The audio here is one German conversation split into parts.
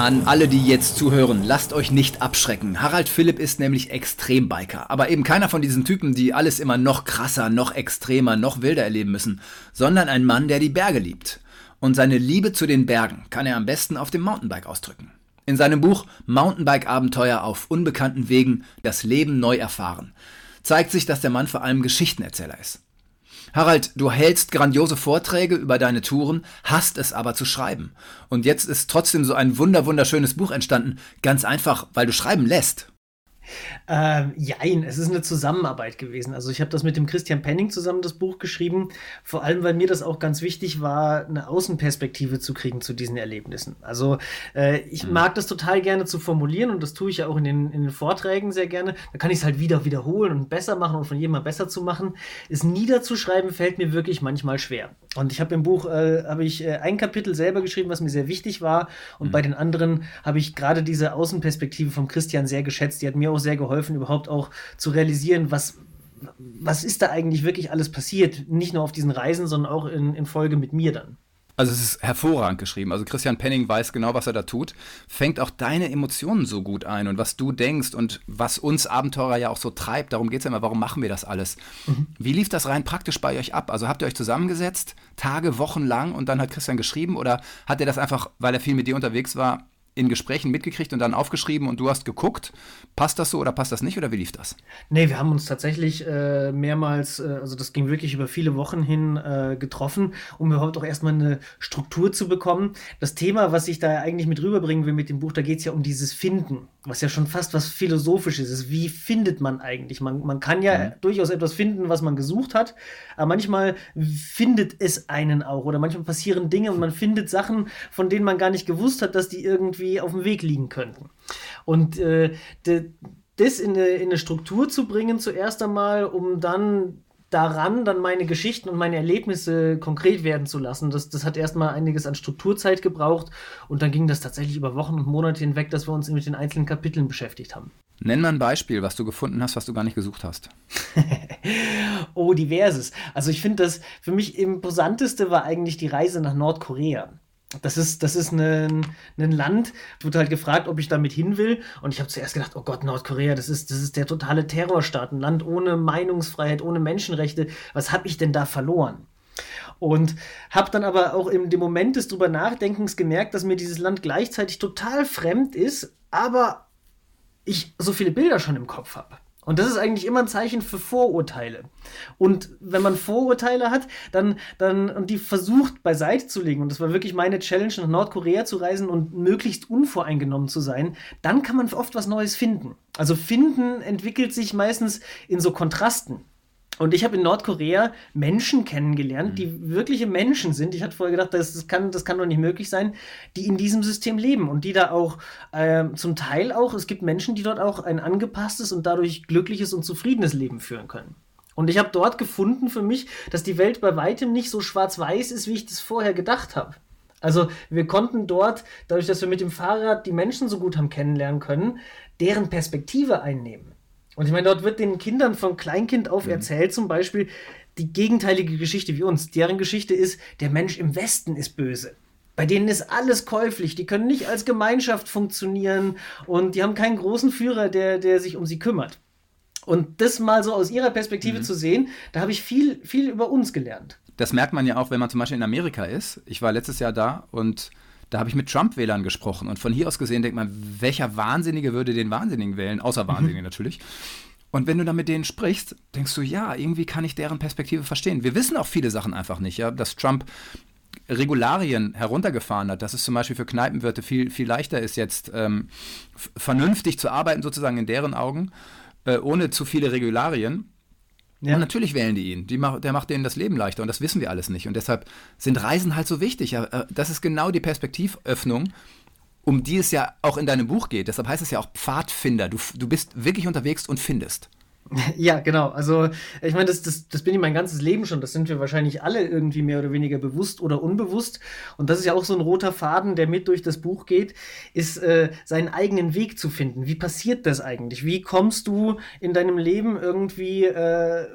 An alle, die jetzt zuhören, lasst euch nicht abschrecken. Harald Philipp ist nämlich Extrembiker. Aber eben keiner von diesen Typen, die alles immer noch krasser, noch extremer, noch wilder erleben müssen, sondern ein Mann, der die Berge liebt. Und seine Liebe zu den Bergen kann er am besten auf dem Mountainbike ausdrücken. In seinem Buch Mountainbike-Abenteuer auf unbekannten Wegen das Leben neu erfahren zeigt sich, dass der Mann vor allem Geschichtenerzähler ist. Harald, du hältst grandiose Vorträge über deine Touren, hast es aber zu schreiben. Und jetzt ist trotzdem so ein wunder wunderschönes Buch entstanden, ganz einfach, weil du schreiben lässt. Ähm, jein, es ist eine Zusammenarbeit gewesen. Also ich habe das mit dem Christian Penning zusammen das Buch geschrieben, vor allem weil mir das auch ganz wichtig war, eine Außenperspektive zu kriegen zu diesen Erlebnissen. Also äh, ich mhm. mag das total gerne zu formulieren und das tue ich ja auch in den, in den Vorträgen sehr gerne. Da kann ich es halt wieder wiederholen und besser machen und von jedem besser zu machen. Es niederzuschreiben fällt mir wirklich manchmal schwer. Und ich habe im Buch äh, habe ich äh, ein Kapitel selber geschrieben, was mir sehr wichtig war und mhm. bei den anderen habe ich gerade diese Außenperspektive vom Christian sehr geschätzt. Die hat mir auch sehr geholfen, überhaupt auch zu realisieren, was, was ist da eigentlich wirklich alles passiert. Nicht nur auf diesen Reisen, sondern auch in, in Folge mit mir dann. Also es ist hervorragend geschrieben. Also Christian Penning weiß genau, was er da tut. Fängt auch deine Emotionen so gut ein und was du denkst und was uns Abenteurer ja auch so treibt. Darum geht es ja immer, warum machen wir das alles? Mhm. Wie lief das rein praktisch bei euch ab? Also habt ihr euch zusammengesetzt, Tage, Wochen lang und dann hat Christian geschrieben oder hat er das einfach, weil er viel mit dir unterwegs war, in Gesprächen mitgekriegt und dann aufgeschrieben und du hast geguckt, passt das so oder passt das nicht oder wie lief das? Nee, wir haben uns tatsächlich äh, mehrmals, äh, also das ging wirklich über viele Wochen hin äh, getroffen, um überhaupt auch erstmal eine Struktur zu bekommen. Das Thema, was ich da eigentlich mit rüberbringen will mit dem Buch, da geht es ja um dieses Finden, was ja schon fast was Philosophisches ist. Wie findet man eigentlich? Man, man kann ja mhm. durchaus etwas finden, was man gesucht hat, aber manchmal findet es einen auch oder manchmal passieren Dinge und man findet Sachen, von denen man gar nicht gewusst hat, dass die irgendwie irgendwie auf dem Weg liegen könnten. Und äh, de, das in eine, in eine Struktur zu bringen, zuerst einmal, um dann daran dann meine Geschichten und meine Erlebnisse konkret werden zu lassen. Das, das hat erstmal einiges an Strukturzeit gebraucht und dann ging das tatsächlich über Wochen und Monate hinweg, dass wir uns mit den einzelnen Kapiteln beschäftigt haben. Nenn mal ein Beispiel, was du gefunden hast, was du gar nicht gesucht hast. oh, diverses. Also ich finde das für mich imposanteste war eigentlich die Reise nach Nordkorea das ist, das ist ein, ein Land, wurde halt gefragt, ob ich damit hin will. Und ich habe zuerst gedacht, oh Gott, Nordkorea, das ist, das ist der totale Terrorstaat, ein Land ohne Meinungsfreiheit, ohne Menschenrechte. Was habe ich denn da verloren? Und habe dann aber auch in dem Moment des drüber Nachdenkens gemerkt, dass mir dieses Land gleichzeitig total fremd ist, aber ich so viele Bilder schon im Kopf habe. Und das ist eigentlich immer ein Zeichen für Vorurteile. Und wenn man Vorurteile hat, dann, dann und die versucht beiseite zu legen, und das war wirklich meine Challenge, nach Nordkorea zu reisen und möglichst unvoreingenommen zu sein, dann kann man oft was Neues finden. Also finden entwickelt sich meistens in so Kontrasten. Und ich habe in Nordkorea Menschen kennengelernt, die mhm. wirkliche Menschen sind. Ich hatte vorher gedacht, das, das, kann, das kann doch nicht möglich sein, die in diesem System leben und die da auch äh, zum Teil auch, es gibt Menschen, die dort auch ein angepasstes und dadurch glückliches und zufriedenes Leben führen können. Und ich habe dort gefunden für mich, dass die Welt bei weitem nicht so schwarz-weiß ist, wie ich das vorher gedacht habe. Also wir konnten dort, dadurch, dass wir mit dem Fahrrad die Menschen so gut haben kennenlernen können, deren Perspektive einnehmen. Und ich meine, dort wird den Kindern von Kleinkind auf mhm. erzählt, zum Beispiel die gegenteilige Geschichte wie uns. Deren Geschichte ist, der Mensch im Westen ist böse. Bei denen ist alles käuflich. Die können nicht als Gemeinschaft funktionieren und die haben keinen großen Führer, der, der sich um sie kümmert. Und das mal so aus ihrer Perspektive mhm. zu sehen, da habe ich viel, viel über uns gelernt. Das merkt man ja auch, wenn man zum Beispiel in Amerika ist. Ich war letztes Jahr da und da habe ich mit Trump-Wählern gesprochen. Und von hier aus gesehen denkt man, welcher Wahnsinnige würde den Wahnsinnigen wählen? Außer Wahnsinnige mhm. natürlich. Und wenn du dann mit denen sprichst, denkst du, ja, irgendwie kann ich deren Perspektive verstehen. Wir wissen auch viele Sachen einfach nicht, ja, dass Trump Regularien heruntergefahren hat, dass es zum Beispiel für Kneipenwirte viel, viel leichter ist, jetzt ähm, vernünftig zu arbeiten, sozusagen in deren Augen, äh, ohne zu viele Regularien. Ja. Und natürlich wählen die ihn. Die mach, der macht denen das Leben leichter und das wissen wir alles nicht. Und deshalb sind Reisen halt so wichtig. Äh, das ist genau die Perspektivöffnung, um die es ja auch in deinem Buch geht. Deshalb heißt es ja auch Pfadfinder. Du, du bist wirklich unterwegs und findest. Ja, genau. Also ich meine, das, das, das bin ich mein ganzes Leben schon. Das sind wir wahrscheinlich alle irgendwie mehr oder weniger bewusst oder unbewusst. Und das ist ja auch so ein roter Faden, der mit durch das Buch geht, ist äh, seinen eigenen Weg zu finden. Wie passiert das eigentlich? Wie kommst du in deinem Leben irgendwie äh,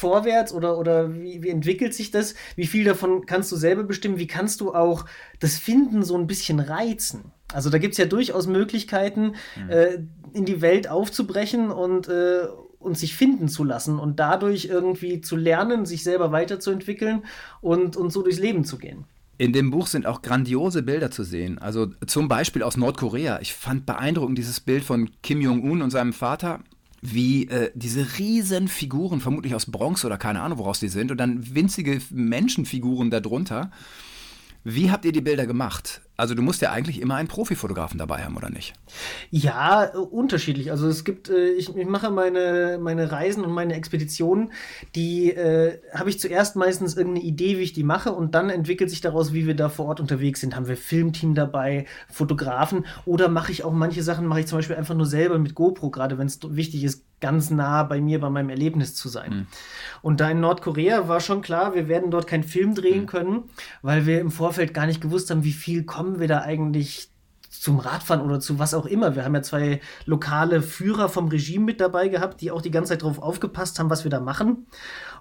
vorwärts oder, oder wie, wie entwickelt sich das? Wie viel davon kannst du selber bestimmen? Wie kannst du auch das Finden so ein bisschen reizen? Also da gibt es ja durchaus Möglichkeiten, mhm. äh, in die Welt aufzubrechen und, äh, und sich finden zu lassen und dadurch irgendwie zu lernen, sich selber weiterzuentwickeln und, und so durchs Leben zu gehen. In dem Buch sind auch grandiose Bilder zu sehen. Also zum Beispiel aus Nordkorea. Ich fand beeindruckend dieses Bild von Kim Jong-un und seinem Vater wie äh, diese riesen Figuren, vermutlich aus Bronx oder keine Ahnung, woraus die sind, und dann winzige Menschenfiguren darunter. Wie habt ihr die Bilder gemacht? Also du musst ja eigentlich immer einen Profifotografen dabei haben, oder nicht? Ja, unterschiedlich. Also es gibt, äh, ich, ich, mache meine, meine Reisen und meine Expeditionen, die äh, habe ich zuerst meistens irgendeine Idee, wie ich die mache und dann entwickelt sich daraus, wie wir da vor Ort unterwegs sind. Haben wir Filmteam dabei, Fotografen oder mache ich auch manche Sachen, mache ich zum Beispiel einfach nur selber mit GoPro, gerade wenn es wichtig ist, ganz nah bei mir, bei meinem Erlebnis zu sein. Mhm. Und da in Nordkorea war schon klar, wir werden dort keinen Film drehen mhm. können, weil wir im Vorfeld gar nicht gewusst haben, wie viel kommen wir da eigentlich zum Radfahren oder zu was auch immer. Wir haben ja zwei lokale Führer vom Regime mit dabei gehabt, die auch die ganze Zeit darauf aufgepasst haben, was wir da machen.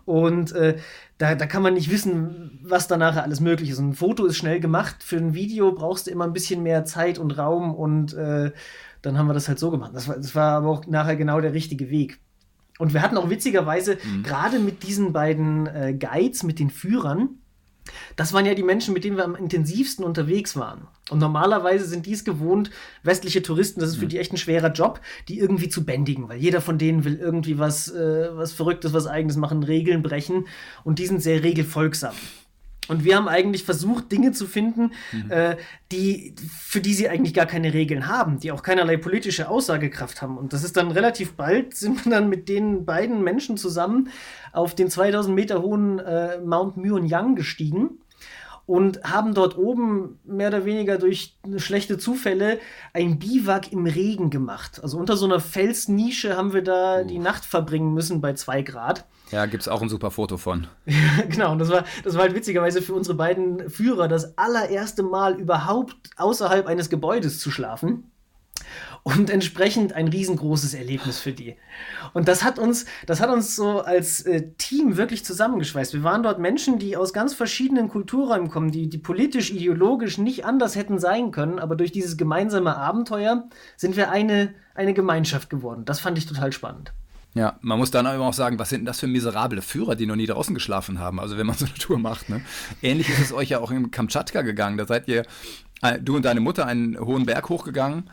Und äh, da, da kann man nicht wissen, was da nachher alles möglich ist. Ein Foto ist schnell gemacht. Für ein Video brauchst du immer ein bisschen mehr Zeit und Raum und äh, dann haben wir das halt so gemacht. Das war, das war aber auch nachher genau der richtige Weg. Und wir hatten auch witzigerweise mhm. gerade mit diesen beiden äh, Guides, mit den Führern, das waren ja die Menschen, mit denen wir am intensivsten unterwegs waren. Und normalerweise sind die es gewohnt, westliche Touristen, das ist für die echt ein schwerer Job, die irgendwie zu bändigen, weil jeder von denen will irgendwie was, äh, was Verrücktes, was Eigenes machen, Regeln brechen und die sind sehr regelfolgsam. Und wir haben eigentlich versucht, Dinge zu finden, mhm. äh, die, für die sie eigentlich gar keine Regeln haben, die auch keinerlei politische Aussagekraft haben. Und das ist dann relativ bald, sind wir dann mit den beiden Menschen zusammen auf den 2000 Meter hohen äh, Mount Myeonyang gestiegen und haben dort oben mehr oder weniger durch schlechte Zufälle ein Biwak im Regen gemacht. Also unter so einer Felsnische haben wir da uh. die Nacht verbringen müssen bei zwei Grad. Ja, gibt es auch ein super Foto von. genau, und das war, das war halt witzigerweise für unsere beiden Führer das allererste Mal überhaupt außerhalb eines Gebäudes zu schlafen und entsprechend ein riesengroßes Erlebnis für die. Und das hat uns, das hat uns so als äh, Team wirklich zusammengeschweißt. Wir waren dort Menschen, die aus ganz verschiedenen Kulturräumen kommen, die, die politisch, ideologisch nicht anders hätten sein können, aber durch dieses gemeinsame Abenteuer sind wir eine, eine Gemeinschaft geworden. Das fand ich total spannend. Ja, man muss dann aber auch sagen, was sind denn das für miserable Führer, die noch nie draußen geschlafen haben? Also wenn man so eine Tour macht. Ne? Ähnlich ist es euch ja auch in Kamtschatka gegangen. Da seid ihr, äh, du und deine Mutter, einen hohen Berg hochgegangen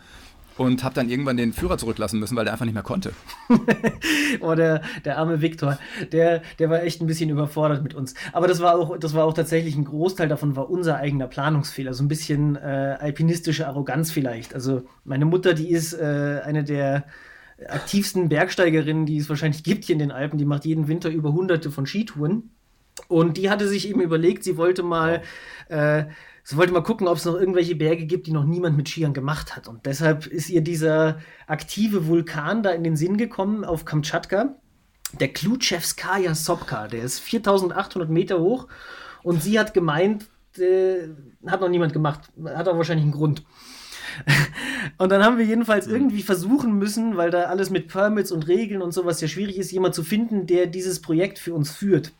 und habe dann irgendwann den Führer zurücklassen müssen, weil der einfach nicht mehr konnte. oh, der, der arme Viktor, der, der war echt ein bisschen überfordert mit uns. Aber das war auch, das war auch tatsächlich ein Großteil davon war unser eigener Planungsfehler, so ein bisschen äh, alpinistische Arroganz vielleicht. Also meine Mutter, die ist äh, eine der aktivsten Bergsteigerinnen, die es wahrscheinlich gibt hier in den Alpen. Die macht jeden Winter über hunderte von Skitouren. Und die hatte sich eben überlegt, sie wollte mal äh, Sie wollte mal gucken, ob es noch irgendwelche Berge gibt, die noch niemand mit Skiern gemacht hat. Und deshalb ist ihr dieser aktive Vulkan da in den Sinn gekommen auf Kamtschatka. Der Klutschewskaja Sopka, der ist 4800 Meter hoch. Und sie hat gemeint, äh, hat noch niemand gemacht. Hat auch wahrscheinlich einen Grund. und dann haben wir jedenfalls irgendwie versuchen müssen, weil da alles mit Permits und Regeln und sowas ja schwierig ist, jemand zu finden, der dieses Projekt für uns führt.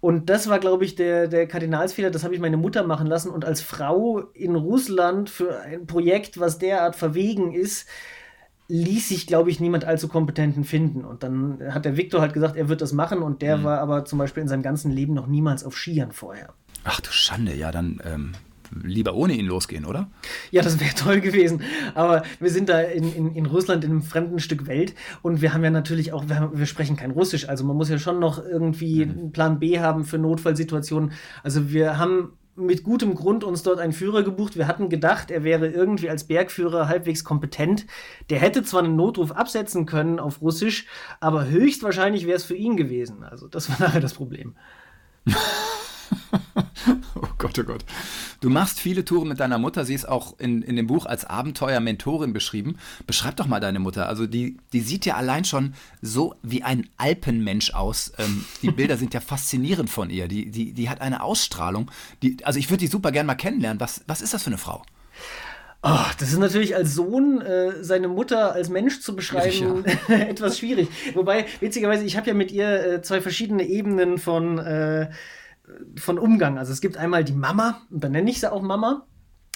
Und das war, glaube ich, der, der Kardinalsfehler. Das habe ich meine Mutter machen lassen. Und als Frau in Russland für ein Projekt, was derart verwegen ist, ließ sich, glaube ich, niemand allzu kompetenten finden. Und dann hat der Viktor halt gesagt, er wird das machen. Und der mhm. war aber zum Beispiel in seinem ganzen Leben noch niemals auf Skiern vorher. Ach du Schande, ja, dann ähm, lieber ohne ihn losgehen, oder? Ja, das wäre toll gewesen. Aber wir sind da in, in, in Russland in einem fremden Stück Welt und wir haben ja natürlich auch, wir, wir sprechen kein Russisch, also man muss ja schon noch irgendwie mhm. einen Plan B haben für Notfallsituationen. Also wir haben mit gutem Grund uns dort einen Führer gebucht. Wir hatten gedacht, er wäre irgendwie als Bergführer halbwegs kompetent. Der hätte zwar einen Notruf absetzen können auf Russisch, aber höchstwahrscheinlich wäre es für ihn gewesen. Also das war nachher das Problem. oh Gott, oh Gott. Du machst viele Touren mit deiner Mutter. Sie ist auch in, in dem Buch als Abenteuer-Mentorin beschrieben. Beschreib doch mal deine Mutter. Also die, die sieht ja allein schon so wie ein Alpenmensch aus. Ähm, die Bilder sind ja faszinierend von ihr. Die, die, die hat eine Ausstrahlung. Die, also ich würde die super gern mal kennenlernen. Was, was ist das für eine Frau? Oh, das ist natürlich als Sohn äh, seine Mutter als Mensch zu beschreiben ja. etwas schwierig. Wobei, witzigerweise, ich habe ja mit ihr äh, zwei verschiedene Ebenen von, äh, von Umgang. Also es gibt einmal die Mama, und dann nenne ich sie auch Mama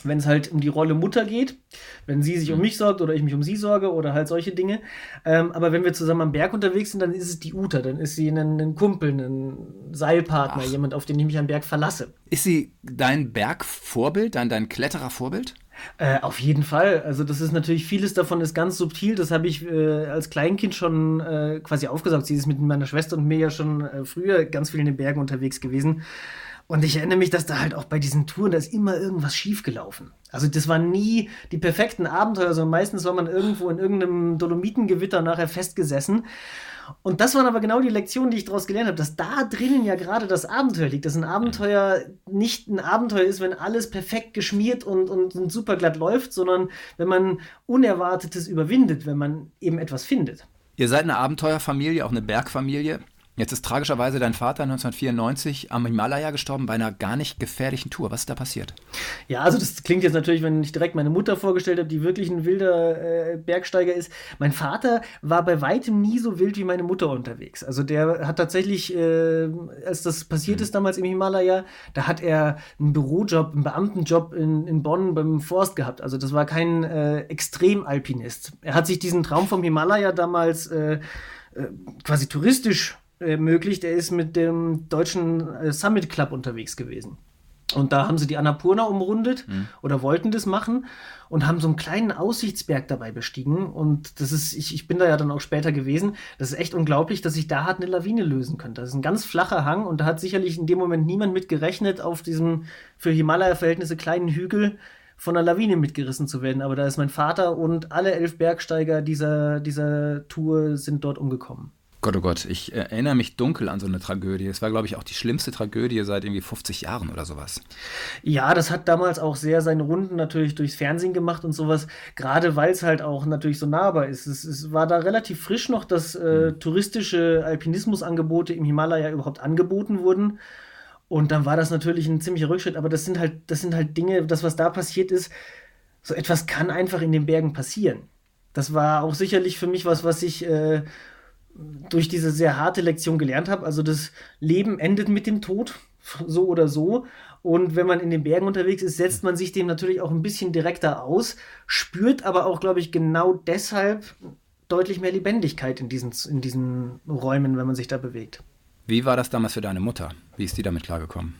wenn es halt um die Rolle Mutter geht, wenn sie sich um mhm. mich sorgt oder ich mich um sie sorge oder halt solche Dinge. Ähm, aber wenn wir zusammen am Berg unterwegs sind, dann ist es die Uta, dann ist sie ein, ein Kumpel, ein Seilpartner, Ach. jemand, auf den ich mich am Berg verlasse. Ist sie dein Bergvorbild, dein, dein Kletterervorbild? Äh, auf jeden Fall. Also das ist natürlich, vieles davon ist ganz subtil. Das habe ich äh, als Kleinkind schon äh, quasi aufgesaugt. Sie ist mit meiner Schwester und mir ja schon äh, früher ganz viel in den Bergen unterwegs gewesen. Und ich erinnere mich, dass da halt auch bei diesen Touren, da ist immer irgendwas schiefgelaufen. Also das waren nie die perfekten Abenteuer, sondern meistens war man irgendwo in irgendeinem Dolomitengewitter nachher festgesessen. Und das waren aber genau die Lektionen, die ich daraus gelernt habe, dass da drinnen ja gerade das Abenteuer liegt, dass ein Abenteuer nicht ein Abenteuer ist, wenn alles perfekt geschmiert und, und, und super glatt läuft, sondern wenn man Unerwartetes überwindet, wenn man eben etwas findet. Ihr seid eine Abenteuerfamilie, auch eine Bergfamilie. Jetzt ist tragischerweise dein Vater 1994 am Himalaya gestorben bei einer gar nicht gefährlichen Tour. Was ist da passiert? Ja, also das klingt jetzt natürlich, wenn ich direkt meine Mutter vorgestellt habe, die wirklich ein wilder äh, Bergsteiger ist. Mein Vater war bei weitem nie so wild wie meine Mutter unterwegs. Also der hat tatsächlich, äh, als das passiert mhm. ist damals im Himalaya, da hat er einen Bürojob, einen Beamtenjob in, in Bonn beim Forst gehabt. Also das war kein äh, Extremalpinist. Er hat sich diesen Traum vom Himalaya damals äh, äh quasi touristisch ermöglicht. Er ist mit dem deutschen äh, Summit Club unterwegs gewesen. Und da haben sie die Annapurna umrundet mhm. oder wollten das machen und haben so einen kleinen Aussichtsberg dabei bestiegen. Und das ist, ich, ich bin da ja dann auch später gewesen. Das ist echt unglaublich, dass sich da hat eine Lawine lösen könnte. Das ist ein ganz flacher Hang und da hat sicherlich in dem Moment niemand mit gerechnet, auf diesem für Himalaya-Verhältnisse kleinen Hügel von einer Lawine mitgerissen zu werden. Aber da ist mein Vater und alle elf Bergsteiger dieser, dieser Tour sind dort umgekommen. Gott, oh Gott, ich erinnere mich dunkel an so eine Tragödie. Es war, glaube ich, auch die schlimmste Tragödie seit irgendwie 50 Jahren oder sowas. Ja, das hat damals auch sehr seine Runden natürlich durchs Fernsehen gemacht und sowas, gerade weil es halt auch natürlich so nahbar ist. Es, es war da relativ frisch noch, dass äh, mhm. touristische Alpinismusangebote im Himalaya überhaupt angeboten wurden. Und dann war das natürlich ein ziemlicher Rückschritt, aber das sind halt, das sind halt Dinge, das, was da passiert ist, so etwas kann einfach in den Bergen passieren. Das war auch sicherlich für mich was, was ich äh, durch diese sehr harte Lektion gelernt habe. Also das Leben endet mit dem Tod, so oder so. Und wenn man in den Bergen unterwegs ist, setzt man sich dem natürlich auch ein bisschen direkter aus, spürt aber auch, glaube ich, genau deshalb deutlich mehr Lebendigkeit in diesen, in diesen Räumen, wenn man sich da bewegt. Wie war das damals für deine Mutter? Wie ist die damit klargekommen?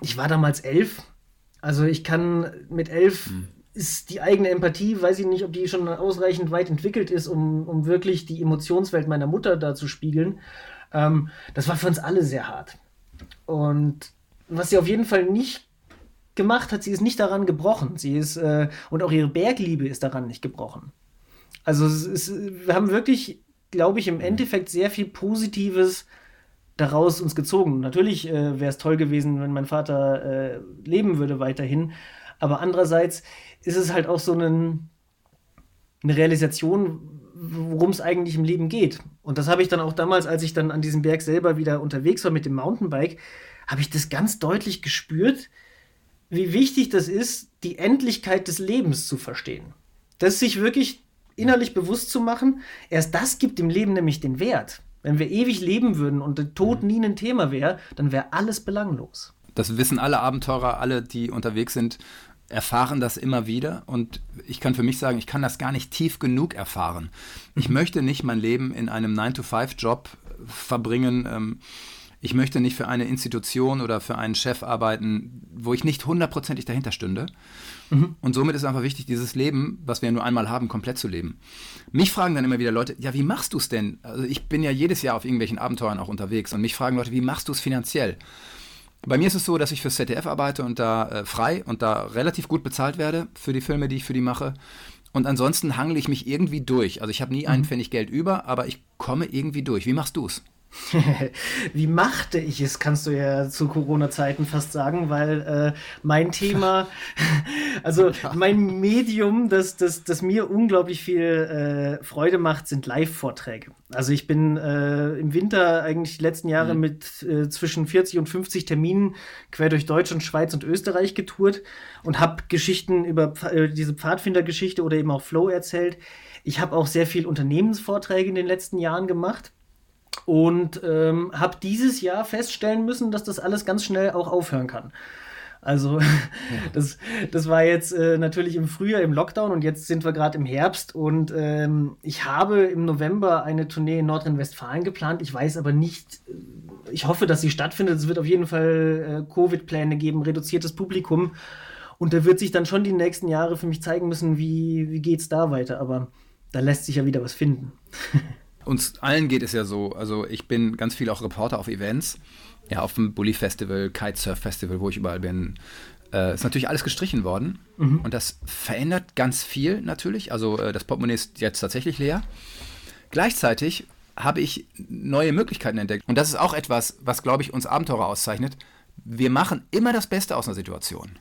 Ich war damals elf. Also ich kann mit elf hm ist die eigene Empathie, weiß ich nicht, ob die schon ausreichend weit entwickelt ist, um, um wirklich die Emotionswelt meiner Mutter da zu spiegeln. Ähm, das war für uns alle sehr hart. Und was sie auf jeden Fall nicht gemacht hat, sie ist nicht daran gebrochen. Sie ist, äh, und auch ihre Bergliebe ist daran nicht gebrochen. Also ist, wir haben wirklich, glaube ich, im Endeffekt sehr viel Positives daraus uns gezogen. Natürlich äh, wäre es toll gewesen, wenn mein Vater äh, leben würde weiterhin. Aber andererseits ist es halt auch so einen, eine Realisation, worum es eigentlich im Leben geht. Und das habe ich dann auch damals, als ich dann an diesem Berg selber wieder unterwegs war mit dem Mountainbike, habe ich das ganz deutlich gespürt, wie wichtig das ist, die Endlichkeit des Lebens zu verstehen. Das sich wirklich innerlich bewusst zu machen, erst das gibt dem Leben nämlich den Wert. Wenn wir ewig leben würden und der Tod nie ein Thema wäre, dann wäre alles belanglos. Das wissen alle Abenteurer, alle, die unterwegs sind erfahren das immer wieder und ich kann für mich sagen, ich kann das gar nicht tief genug erfahren. Ich mhm. möchte nicht mein Leben in einem 9-to-5-Job verbringen. Ähm, ich möchte nicht für eine Institution oder für einen Chef arbeiten, wo ich nicht hundertprozentig dahinter stünde. Mhm. Und somit ist einfach wichtig, dieses Leben, was wir nur einmal haben, komplett zu leben. Mich fragen dann immer wieder Leute, ja, wie machst du es denn? Also ich bin ja jedes Jahr auf irgendwelchen Abenteuern auch unterwegs und mich fragen Leute, wie machst du es finanziell? Bei mir ist es so, dass ich fürs ZDF arbeite und da äh, frei und da relativ gut bezahlt werde für die Filme, die ich für die mache. Und ansonsten hangle ich mich irgendwie durch. Also ich habe nie einen mhm. Pfennig Geld über, aber ich komme irgendwie durch. Wie machst du es? Wie machte ich es, kannst du ja zu Corona-Zeiten fast sagen, weil äh, mein Thema, also mein Medium, das, das, das mir unglaublich viel äh, Freude macht, sind Live-Vorträge. Also ich bin äh, im Winter eigentlich die letzten Jahre mhm. mit äh, zwischen 40 und 50 Terminen quer durch Deutschland, Schweiz und Österreich getourt und habe Geschichten über äh, diese Pfadfindergeschichte oder eben auch Flow erzählt. Ich habe auch sehr viel Unternehmensvorträge in den letzten Jahren gemacht und ähm, habe dieses Jahr feststellen müssen, dass das alles ganz schnell auch aufhören kann. Also das, das war jetzt äh, natürlich im Frühjahr im Lockdown und jetzt sind wir gerade im Herbst und ähm, ich habe im November eine Tournee in Nordrhein-Westfalen geplant. Ich weiß aber nicht, äh, ich hoffe, dass sie stattfindet. Es wird auf jeden Fall äh, Covid-Pläne geben, reduziertes Publikum und da wird sich dann schon die nächsten Jahre für mich zeigen müssen, wie, wie geht es da weiter. Aber da lässt sich ja wieder was finden. uns allen geht es ja so. Also ich bin ganz viel auch Reporter auf Events. Ja, auf dem Bully Festival, Kitesurf Festival, wo ich überall bin. Äh, ist natürlich alles gestrichen worden. Mhm. Und das verändert ganz viel natürlich. Also äh, das Portemonnaie ist jetzt tatsächlich leer. Gleichzeitig habe ich neue Möglichkeiten entdeckt. Und das ist auch etwas, was, glaube ich, uns Abenteurer auszeichnet. Wir machen immer das Beste aus einer Situation.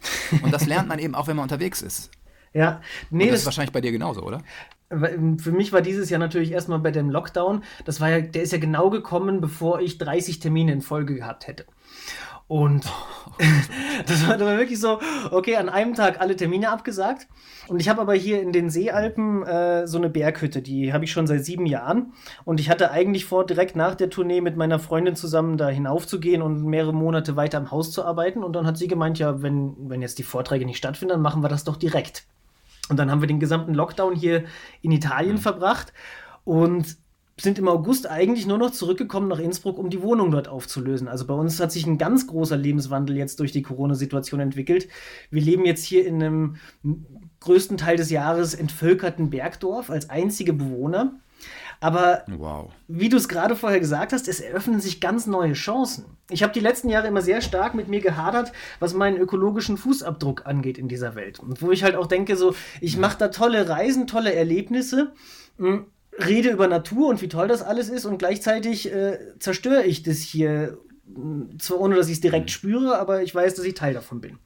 Und das lernt man eben auch, wenn man unterwegs ist. Ja, nee, Und das ist wahrscheinlich bei dir genauso, oder? Ähm, für mich war dieses Jahr natürlich erstmal bei dem Lockdown, das war ja, der ist ja genau gekommen, bevor ich 30 Termine in Folge gehabt hätte. Und das, war, das war wirklich so, okay, an einem Tag alle Termine abgesagt. Und ich habe aber hier in den Seealpen äh, so eine Berghütte, die habe ich schon seit sieben Jahren. Und ich hatte eigentlich vor, direkt nach der Tournee mit meiner Freundin zusammen da hinaufzugehen und mehrere Monate weiter am Haus zu arbeiten. Und dann hat sie gemeint, ja, wenn, wenn jetzt die Vorträge nicht stattfinden, dann machen wir das doch direkt. Und dann haben wir den gesamten Lockdown hier in Italien mhm. verbracht und sind im August eigentlich nur noch zurückgekommen nach Innsbruck, um die Wohnung dort aufzulösen. Also bei uns hat sich ein ganz großer Lebenswandel jetzt durch die Corona-Situation entwickelt. Wir leben jetzt hier in einem größten Teil des Jahres entvölkerten Bergdorf als einzige Bewohner. Aber wow. wie du es gerade vorher gesagt hast, es eröffnen sich ganz neue Chancen. Ich habe die letzten Jahre immer sehr stark mit mir gehadert, was meinen ökologischen Fußabdruck angeht in dieser Welt. Und wo ich halt auch denke, so, ich mache da tolle Reisen, tolle Erlebnisse, mh, hm, rede über Natur und wie toll das alles ist und gleichzeitig äh, zerstöre ich das hier, hm, zwar ohne dass ich es direkt mhm. spüre, aber ich weiß, dass ich Teil davon bin.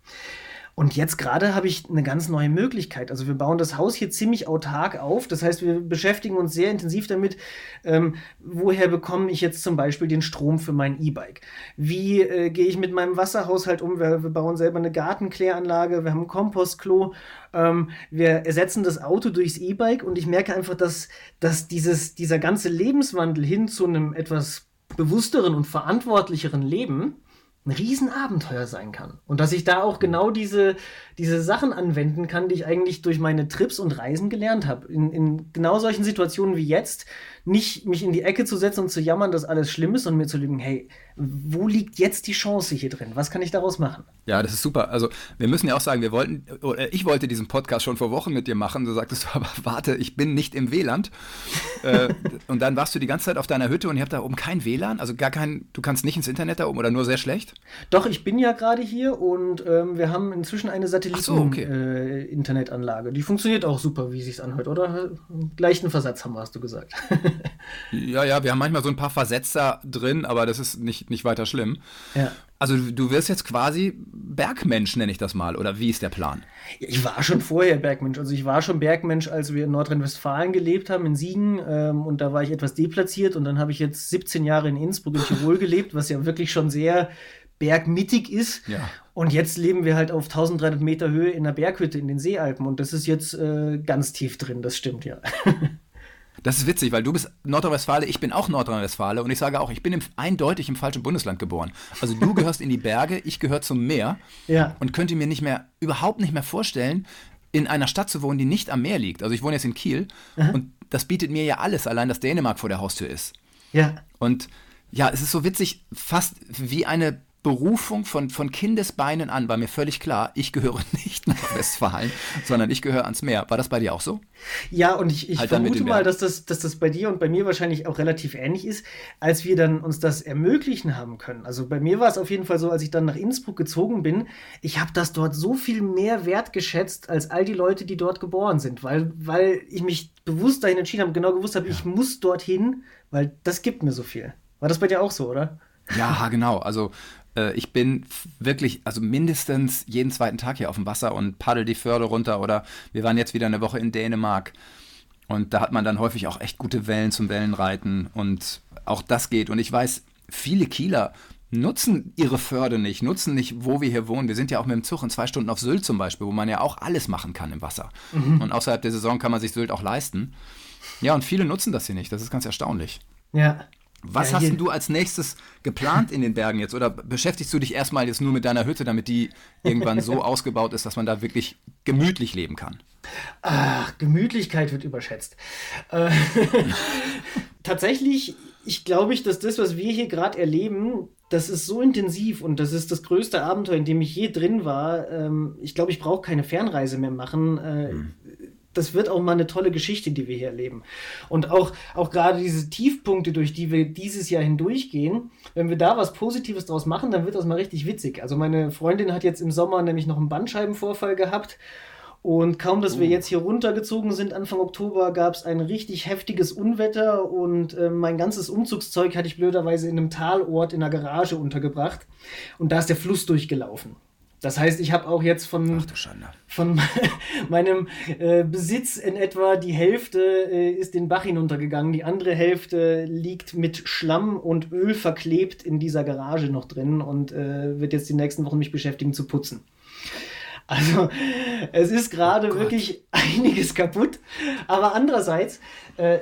Und jetzt gerade habe ich eine ganz neue Möglichkeit. Also wir bauen das Haus hier ziemlich autark auf. Das heißt, wir beschäftigen uns sehr intensiv damit, ähm, woher bekomme ich jetzt zum Beispiel den Strom für mein E-Bike? Wie äh, gehe ich mit meinem Wasserhaushalt um? Wir, wir bauen selber eine Gartenkläranlage, wir haben ein Kompostklo. Ähm, wir ersetzen das Auto durchs E-Bike und ich merke einfach, dass, dass dieses, dieser ganze Lebenswandel hin zu einem etwas bewussteren und verantwortlicheren Leben ein Riesenabenteuer sein kann. Und dass ich da auch genau diese, diese Sachen anwenden kann, die ich eigentlich durch meine Trips und Reisen gelernt habe. In, in genau solchen Situationen wie jetzt, nicht mich in die Ecke zu setzen und zu jammern, dass alles schlimm ist und mir zu denken, hey, wo liegt jetzt die Chance hier drin? Was kann ich daraus machen? Ja, das ist super. Also wir müssen ja auch sagen, wir wollten, oder ich wollte diesen Podcast schon vor Wochen mit dir machen. Du sagtest aber, warte, ich bin nicht im WLAN. äh, und dann warst du die ganze Zeit auf deiner Hütte und ihr habt da oben kein WLAN, also gar kein, du kannst nicht ins Internet da oben oder nur sehr schlecht? Doch, ich bin ja gerade hier und ähm, wir haben inzwischen eine Satelliten-Internetanlage. So, okay. äh, die funktioniert auch super, wie es sich anhört, oder? Leichten Versatz haben wir, hast du gesagt. ja, ja, wir haben manchmal so ein paar Versetzer drin, aber das ist nicht, nicht weiter schlimm. Ja. Also du wirst jetzt quasi Bergmensch, nenne ich das mal, oder wie ist der Plan? Ich war schon vorher Bergmensch. Also ich war schon Bergmensch, als wir in Nordrhein-Westfalen gelebt haben, in Siegen. Ähm, und da war ich etwas deplatziert. Und dann habe ich jetzt 17 Jahre in Innsbruck in Tirol gelebt, was ja wirklich schon sehr bergmittig ist. Ja. Und jetzt leben wir halt auf 1300 Meter Höhe in einer Berghütte in den Seealpen. Und das ist jetzt äh, ganz tief drin, das stimmt ja. Das ist witzig, weil du bist Nordrhein-Westfale, ich bin auch Nordrhein-Westfale und ich sage auch, ich bin im, eindeutig im falschen Bundesland geboren. Also du gehörst in die Berge, ich gehöre zum Meer ja. und könnte mir nicht mehr, überhaupt nicht mehr vorstellen, in einer Stadt zu wohnen, die nicht am Meer liegt. Also ich wohne jetzt in Kiel Aha. und das bietet mir ja alles, allein dass Dänemark vor der Haustür ist. Ja. Und ja, es ist so witzig, fast wie eine Berufung von, von Kindesbeinen an war mir völlig klar, ich gehöre nicht nach Westfalen, sondern ich gehöre ans Meer. War das bei dir auch so? Ja, und ich, ich halt vermute mal, dass das, dass das bei dir und bei mir wahrscheinlich auch relativ ähnlich ist, als wir dann uns das ermöglichen haben können. Also bei mir war es auf jeden Fall so, als ich dann nach Innsbruck gezogen bin, ich habe das dort so viel mehr wertgeschätzt als all die Leute, die dort geboren sind, weil, weil ich mich bewusst dahin entschieden habe, genau gewusst habe, ja. ich muss dorthin, weil das gibt mir so viel. War das bei dir auch so, oder? Ja, genau. Also äh, ich bin wirklich, also mindestens jeden zweiten Tag hier auf dem Wasser und paddel die Förde runter oder wir waren jetzt wieder eine Woche in Dänemark und da hat man dann häufig auch echt gute Wellen zum Wellenreiten und auch das geht. Und ich weiß, viele Kieler nutzen ihre Förde nicht, nutzen nicht, wo wir hier wohnen. Wir sind ja auch mit dem Zug in zwei Stunden auf Sylt zum Beispiel, wo man ja auch alles machen kann im Wasser. Mhm. Und außerhalb der Saison kann man sich Sylt auch leisten. Ja, und viele nutzen das hier nicht. Das ist ganz erstaunlich. Ja. Was ja, hast du als nächstes geplant in den Bergen jetzt? Oder beschäftigst du dich erstmal jetzt nur mit deiner Hütte, damit die irgendwann so ausgebaut ist, dass man da wirklich gemütlich leben kann? Ach, Gemütlichkeit wird überschätzt. Äh, tatsächlich, ich glaube, dass das, was wir hier gerade erleben, das ist so intensiv und das ist das größte Abenteuer, in dem ich je drin war. Ähm, ich glaube, ich brauche keine Fernreise mehr machen. Äh, hm das wird auch mal eine tolle Geschichte, die wir hier erleben. Und auch, auch gerade diese Tiefpunkte, durch die wir dieses Jahr hindurchgehen, wenn wir da was Positives draus machen, dann wird das mal richtig witzig. Also meine Freundin hat jetzt im Sommer nämlich noch einen Bandscheibenvorfall gehabt. Und kaum, dass wir oh. jetzt hier runtergezogen sind, Anfang Oktober, gab es ein richtig heftiges Unwetter und äh, mein ganzes Umzugszeug hatte ich blöderweise in einem Talort in der Garage untergebracht. Und da ist der Fluss durchgelaufen. Das heißt, ich habe auch jetzt von, von meinem äh, Besitz in etwa die Hälfte äh, ist den Bach hinuntergegangen. Die andere Hälfte liegt mit Schlamm und Öl verklebt in dieser Garage noch drin und äh, wird jetzt die nächsten Wochen mich beschäftigen zu putzen. Also es ist gerade oh wirklich einiges kaputt. Aber andererseits äh,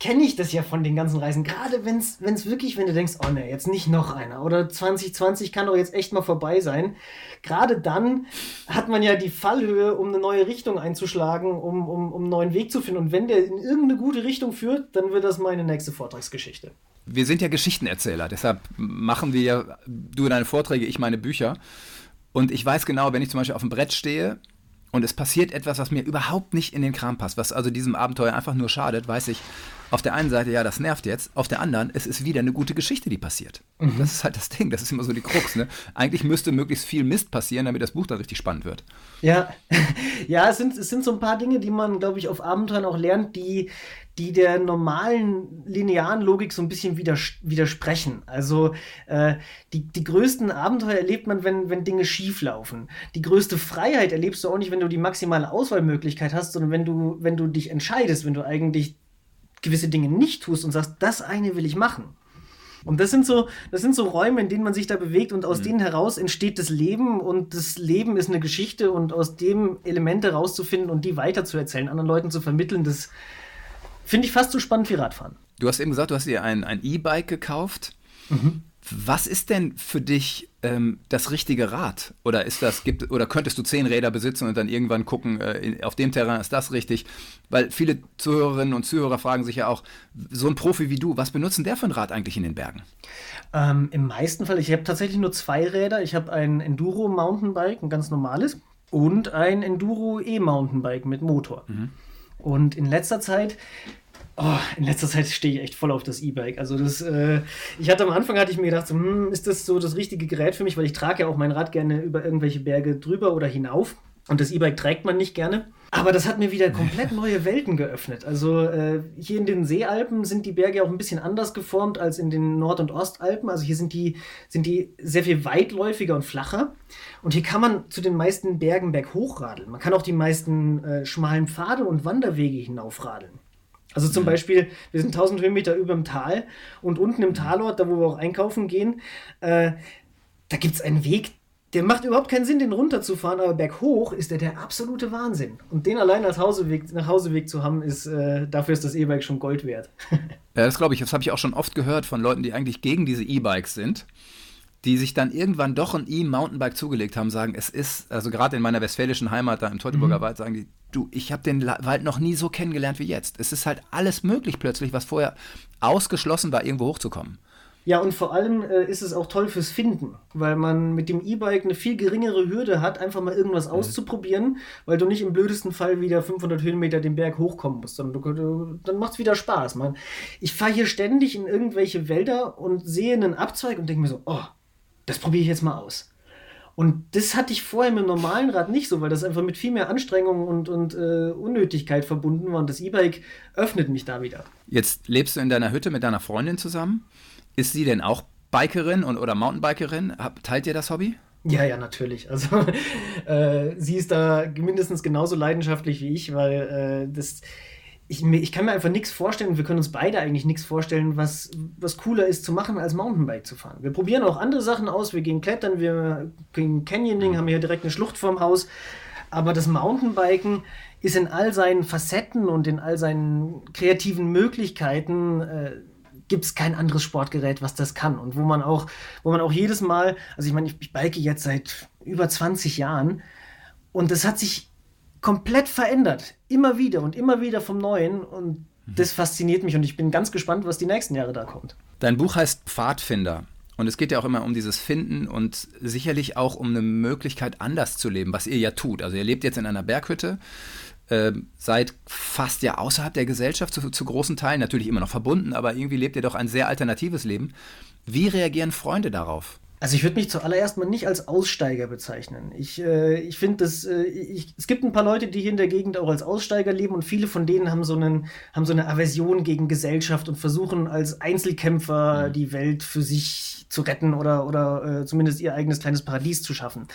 kenne ich das ja von den ganzen Reisen. Gerade wenn es wirklich, wenn du denkst, oh ne, jetzt nicht noch einer oder 2020 kann doch jetzt echt mal vorbei sein. Gerade dann hat man ja die Fallhöhe, um eine neue Richtung einzuschlagen, um, um, um einen neuen Weg zu finden. Und wenn der in irgendeine gute Richtung führt, dann wird das meine nächste Vortragsgeschichte. Wir sind ja Geschichtenerzähler, deshalb machen wir ja, du deine Vorträge, ich meine Bücher. Und ich weiß genau, wenn ich zum Beispiel auf dem Brett stehe und es passiert etwas, was mir überhaupt nicht in den Kram passt, was also diesem Abenteuer einfach nur schadet, weiß ich, auf der einen Seite, ja, das nervt jetzt, auf der anderen, es ist wieder eine gute Geschichte, die passiert. Mhm. Das ist halt das Ding, das ist immer so die Krux. Ne? Eigentlich müsste möglichst viel Mist passieren, damit das Buch dann richtig spannend wird. Ja, ja es, sind, es sind so ein paar Dinge, die man, glaube ich, auf Abenteuern auch lernt, die, die der normalen linearen Logik so ein bisschen widers widersprechen. Also äh, die, die größten Abenteuer erlebt man, wenn, wenn Dinge schief laufen. Die größte Freiheit erlebst du auch nicht, wenn du die maximale Auswahlmöglichkeit hast, sondern wenn du, wenn du dich entscheidest, wenn du eigentlich gewisse Dinge nicht tust und sagst, das eine will ich machen. Und das sind so, das sind so Räume, in denen man sich da bewegt und aus mhm. denen heraus entsteht das Leben und das Leben ist eine Geschichte und aus dem Elemente rauszufinden und die weiterzuerzählen, anderen Leuten zu vermitteln, das finde ich fast so spannend wie Radfahren. Du hast eben gesagt, du hast dir ein E-Bike gekauft. Mhm. Was ist denn für dich ähm, das richtige Rad? Oder ist das, gibt, oder könntest du zehn Räder besitzen und dann irgendwann gucken, äh, auf dem Terrain ist das richtig? Weil viele Zuhörerinnen und Zuhörer fragen sich ja auch, so ein Profi wie du, was benutzen der für ein Rad eigentlich in den Bergen? Ähm, Im meisten Fall, ich habe tatsächlich nur zwei Räder. Ich habe ein Enduro Mountainbike, ein ganz normales, und ein Enduro E-Mountainbike mit Motor. Mhm. Und in letzter Zeit Oh, in letzter Zeit stehe ich echt voll auf das E-Bike. Also das, äh, ich hatte am Anfang hatte ich mir gedacht, so, hm, ist das so das richtige Gerät für mich, weil ich trage ja auch mein Rad gerne über irgendwelche Berge drüber oder hinauf. Und das E-Bike trägt man nicht gerne. Aber das hat mir wieder komplett neue Welten geöffnet. Also äh, hier in den Seealpen sind die Berge auch ein bisschen anders geformt als in den Nord- und Ostalpen. Also hier sind die, sind die sehr viel weitläufiger und flacher. Und hier kann man zu den meisten Bergen berghochladeln. Man kann auch die meisten äh, schmalen Pfade und Wanderwege hinaufradeln. Also zum Beispiel, wir sind 1000 Höhenmeter über dem Tal und unten im Talort, da wo wir auch einkaufen gehen, äh, da gibt es einen Weg, der macht überhaupt keinen Sinn, den runterzufahren, aber berghoch ist der der absolute Wahnsinn. Und den allein als Hauseweg, nach Hauseweg zu haben, ist, äh, dafür ist das E-Bike schon Gold wert. ja, das glaube ich, das habe ich auch schon oft gehört von Leuten, die eigentlich gegen diese E-Bikes sind die sich dann irgendwann doch ein E-Mountainbike zugelegt haben, sagen, es ist, also gerade in meiner westfälischen Heimat, da im Teutoburger mhm. Wald, sagen die, du, ich habe den Wald noch nie so kennengelernt wie jetzt. Es ist halt alles möglich plötzlich, was vorher ausgeschlossen war, irgendwo hochzukommen. Ja, und vor allem äh, ist es auch toll fürs Finden, weil man mit dem E-Bike eine viel geringere Hürde hat, einfach mal irgendwas auszuprobieren, weil du nicht im blödesten Fall wieder 500 Höhenmeter den Berg hochkommen musst. Dann, du, dann macht es wieder Spaß. Man. Ich fahre hier ständig in irgendwelche Wälder und sehe einen Abzweig und denke mir so, oh, das probiere ich jetzt mal aus. Und das hatte ich vorher mit dem normalen Rad nicht so, weil das einfach mit viel mehr Anstrengung und, und äh, Unnötigkeit verbunden war. Und das E-Bike öffnet mich da wieder. Jetzt lebst du in deiner Hütte mit deiner Freundin zusammen. Ist sie denn auch Bikerin und, oder Mountainbikerin? Teilt ihr das Hobby? Ja, ja, natürlich. Also äh, sie ist da mindestens genauso leidenschaftlich wie ich, weil äh, das. Ich, ich, kann mir einfach nichts vorstellen, wir können uns beide eigentlich nichts vorstellen, was, was cooler ist zu machen, als Mountainbike zu fahren. Wir probieren auch andere Sachen aus, wir gehen klettern, wir gehen Canyoning, haben hier direkt eine Schlucht vorm Haus. Aber das Mountainbiken ist in all seinen Facetten und in all seinen kreativen Möglichkeiten äh, gibt es kein anderes Sportgerät, was das kann. Und wo man auch, wo man auch jedes Mal, also ich meine, ich, ich bike jetzt seit über 20 Jahren und das hat sich komplett verändert. Immer wieder und immer wieder vom Neuen. Und mhm. das fasziniert mich und ich bin ganz gespannt, was die nächsten Jahre da kommt. Dein Buch heißt Pfadfinder. Und es geht ja auch immer um dieses Finden und sicherlich auch um eine Möglichkeit, anders zu leben, was ihr ja tut. Also ihr lebt jetzt in einer Berghütte, äh, seid fast ja außerhalb der Gesellschaft zu, zu großen Teilen, natürlich immer noch verbunden, aber irgendwie lebt ihr doch ein sehr alternatives Leben. Wie reagieren Freunde darauf? Also ich würde mich zuallererst mal nicht als Aussteiger bezeichnen. Ich, äh, ich finde, äh, es gibt ein paar Leute, die hier in der Gegend auch als Aussteiger leben und viele von denen haben so, einen, haben so eine Aversion gegen Gesellschaft und versuchen als Einzelkämpfer mhm. die Welt für sich zu retten oder, oder äh, zumindest ihr eigenes kleines Paradies zu schaffen.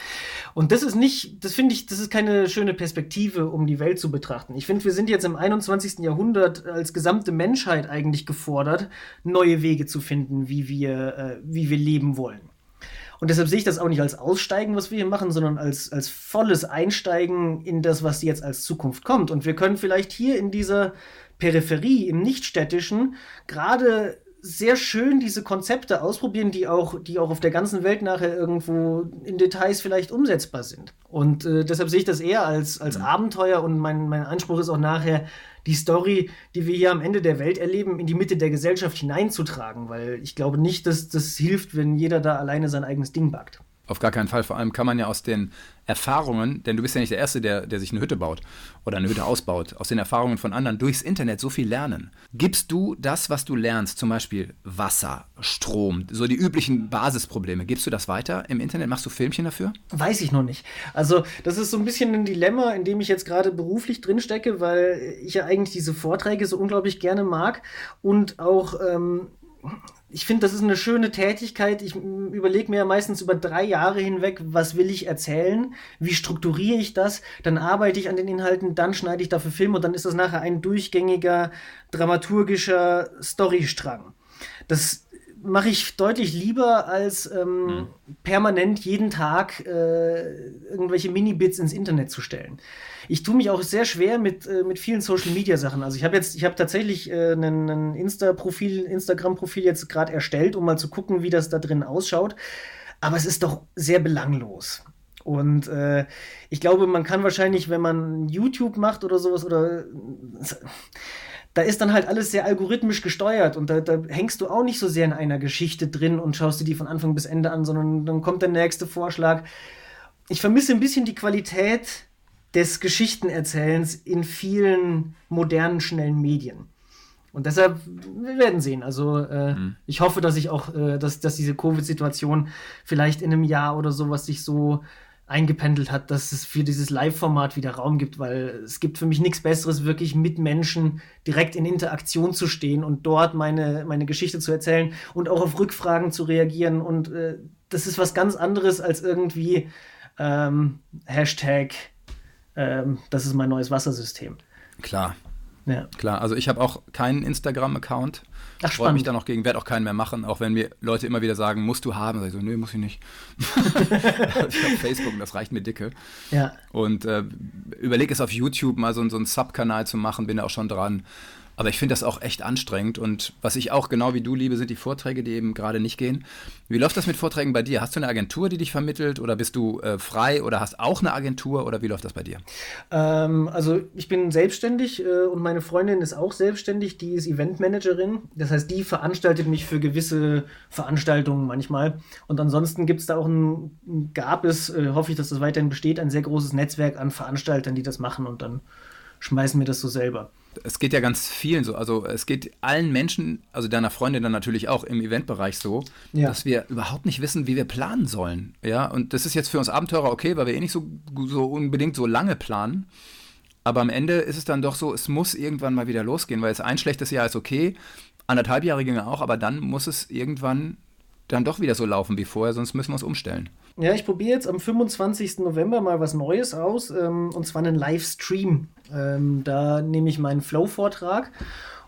Und das ist nicht, das finde ich, das ist keine schöne Perspektive, um die Welt zu betrachten. Ich finde, wir sind jetzt im 21. Jahrhundert als gesamte Menschheit eigentlich gefordert, neue Wege zu finden, wie wir, äh, wie wir leben wollen. Und deshalb sehe ich das auch nicht als Aussteigen, was wir hier machen, sondern als, als volles Einsteigen in das, was jetzt als Zukunft kommt. Und wir können vielleicht hier in dieser Peripherie, im Nichtstädtischen, gerade sehr schön diese Konzepte ausprobieren, die auch, die auch auf der ganzen Welt nachher irgendwo in Details vielleicht umsetzbar sind. Und äh, deshalb sehe ich das eher als, als mhm. Abenteuer und mein, mein Anspruch ist auch nachher, die Story, die wir hier am Ende der Welt erleben, in die Mitte der Gesellschaft hineinzutragen, weil ich glaube nicht, dass das hilft, wenn jeder da alleine sein eigenes Ding backt. Auf gar keinen Fall. Vor allem kann man ja aus den Erfahrungen, denn du bist ja nicht der Erste, der, der sich eine Hütte baut oder eine Hütte ausbaut, aus den Erfahrungen von anderen durchs Internet so viel lernen. Gibst du das, was du lernst, zum Beispiel Wasser, Strom, so die üblichen Basisprobleme, gibst du das weiter im Internet? Machst du Filmchen dafür? Weiß ich noch nicht. Also, das ist so ein bisschen ein Dilemma, in dem ich jetzt gerade beruflich drinstecke, weil ich ja eigentlich diese Vorträge so unglaublich gerne mag und auch. Ähm, ich finde, das ist eine schöne Tätigkeit. Ich überlege mir ja meistens über drei Jahre hinweg, was will ich erzählen, wie strukturiere ich das, dann arbeite ich an den Inhalten, dann schneide ich dafür Film und dann ist das nachher ein durchgängiger dramaturgischer Storystrang. Das mache ich deutlich lieber, als ähm, mhm. permanent jeden Tag äh, irgendwelche Mini-Bits ins Internet zu stellen ich tue mich auch sehr schwer mit, äh, mit vielen Social Media Sachen. Also ich habe jetzt, ich habe tatsächlich äh, ein Insta-Profil, Instagram-Profil jetzt gerade erstellt, um mal zu gucken, wie das da drin ausschaut. Aber es ist doch sehr belanglos. Und äh, ich glaube, man kann wahrscheinlich, wenn man YouTube macht oder sowas, oder da ist dann halt alles sehr algorithmisch gesteuert und da, da, hängst du auch nicht so sehr in einer Geschichte drin und schaust dir die von Anfang bis Ende an, sondern dann kommt der nächste Vorschlag. Ich vermisse ein bisschen die Qualität des Geschichtenerzählens in vielen modernen, schnellen Medien. Und deshalb, wir werden sehen. Also äh, mhm. ich hoffe, dass ich auch, äh, dass, dass diese Covid-Situation vielleicht in einem Jahr oder sowas sich so eingependelt hat, dass es für dieses Live-Format wieder Raum gibt, weil es gibt für mich nichts Besseres, wirklich mit Menschen direkt in Interaktion zu stehen und dort meine, meine Geschichte zu erzählen und auch auf Rückfragen zu reagieren. Und äh, das ist was ganz anderes als irgendwie ähm, Hashtag ähm, das ist mein neues Wassersystem. Klar. Ja. Klar, also ich habe auch keinen Instagram-Account. Ach, Freue mich da noch gegen, werde auch keinen mehr machen, auch wenn mir Leute immer wieder sagen, musst du haben. Sag ich so, nö, muss ich nicht. ich habe Facebook und das reicht mir dicke. Ja. Und äh, überlege es auf YouTube mal so, so einen Sub-Kanal zu machen, bin da auch schon dran. Aber ich finde das auch echt anstrengend. Und was ich auch genau wie du liebe, sind die Vorträge, die eben gerade nicht gehen. Wie läuft das mit Vorträgen bei dir? Hast du eine Agentur, die dich vermittelt oder bist du äh, frei oder hast auch eine Agentur oder wie läuft das bei dir? Ähm, also ich bin selbstständig äh, und meine Freundin ist auch selbstständig. Die ist Eventmanagerin. Das heißt, die veranstaltet mich für gewisse Veranstaltungen manchmal. Und ansonsten gibt es da auch ein, gab es, äh, hoffe ich, dass das weiterhin besteht, ein sehr großes Netzwerk an Veranstaltern, die das machen und dann schmeißen wir das so selber es geht ja ganz vielen so. Also es geht allen Menschen, also deiner Freundin dann natürlich auch im Eventbereich so, ja. dass wir überhaupt nicht wissen, wie wir planen sollen. Ja, und das ist jetzt für uns Abenteurer okay, weil wir eh nicht so, so unbedingt so lange planen. Aber am Ende ist es dann doch so, es muss irgendwann mal wieder losgehen, weil es ein schlechtes Jahr ist okay, anderthalb Jahre ginge auch, aber dann muss es irgendwann dann doch wieder so laufen wie vorher, sonst müssen wir es umstellen. Ja, ich probiere jetzt am 25. November mal was Neues aus, ähm, und zwar einen Livestream. Ähm, da nehme ich meinen Flow-Vortrag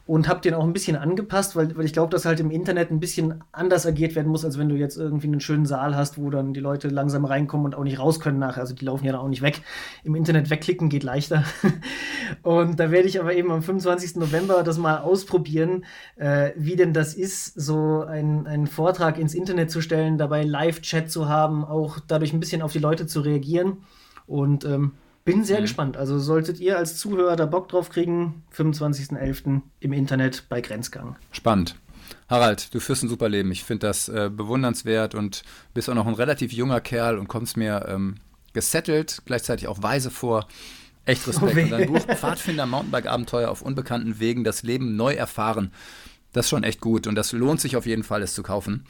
und habe den auch ein bisschen angepasst, weil, weil ich glaube, dass halt im Internet ein bisschen anders agiert werden muss, als wenn du jetzt irgendwie einen schönen Saal hast, wo dann die Leute langsam reinkommen und auch nicht raus können nachher. Also die laufen ja dann auch nicht weg. Im Internet wegklicken geht leichter. und da werde ich aber eben am 25. November das mal ausprobieren, äh, wie denn das ist, so einen Vortrag ins Internet zu stellen, dabei Live-Chat zu haben, auch dadurch ein bisschen auf die Leute zu reagieren. Und ähm, bin sehr mhm. gespannt. Also solltet ihr als Zuhörer da Bock drauf kriegen, 25.11. im Internet bei Grenzgang. Spannend. Harald, du führst ein super Leben. Ich finde das äh, bewundernswert und bist auch noch ein relativ junger Kerl und kommst mir ähm, gesettelt, gleichzeitig auch weise vor. Echt Respekt. Oh und dein Buch Pfadfinder Mountainbike-Abenteuer auf unbekannten Wegen, das Leben neu erfahren. Das ist schon echt gut und das lohnt sich auf jeden Fall, es zu kaufen.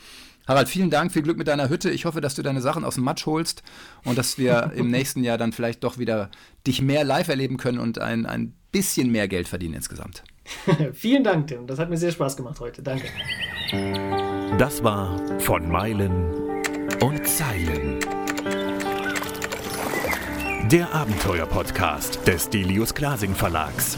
Harald, vielen Dank, viel Glück mit deiner Hütte. Ich hoffe, dass du deine Sachen aus dem Matsch holst und dass wir im nächsten Jahr dann vielleicht doch wieder dich mehr live erleben können und ein, ein bisschen mehr Geld verdienen insgesamt. vielen Dank, Tim. Das hat mir sehr Spaß gemacht heute. Danke. Das war von Meilen und Zeilen. Der Abenteuer-Podcast des Delius Glasing Verlags.